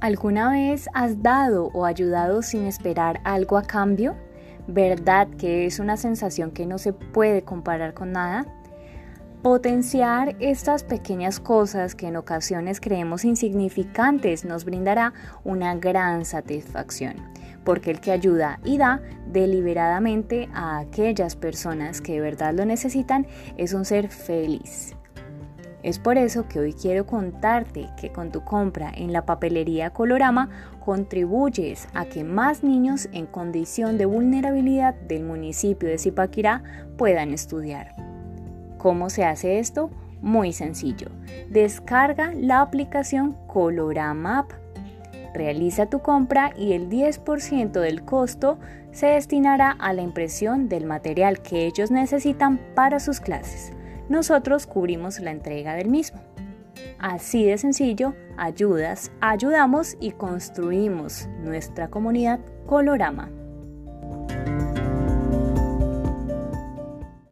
¿Alguna vez has dado o ayudado sin esperar algo a cambio? ¿Verdad que es una sensación que no se puede comparar con nada? Potenciar estas pequeñas cosas que en ocasiones creemos insignificantes nos brindará una gran satisfacción, porque el que ayuda y da deliberadamente a aquellas personas que de verdad lo necesitan es un ser feliz. Es por eso que hoy quiero contarte que con tu compra en la papelería Colorama contribuyes a que más niños en condición de vulnerabilidad del municipio de Zipaquirá puedan estudiar. ¿Cómo se hace esto? Muy sencillo. Descarga la aplicación Colorama App. Realiza tu compra y el 10% del costo se destinará a la impresión del material que ellos necesitan para sus clases nosotros cubrimos la entrega del mismo. Así de sencillo, ayudas, ayudamos y construimos nuestra comunidad Colorama.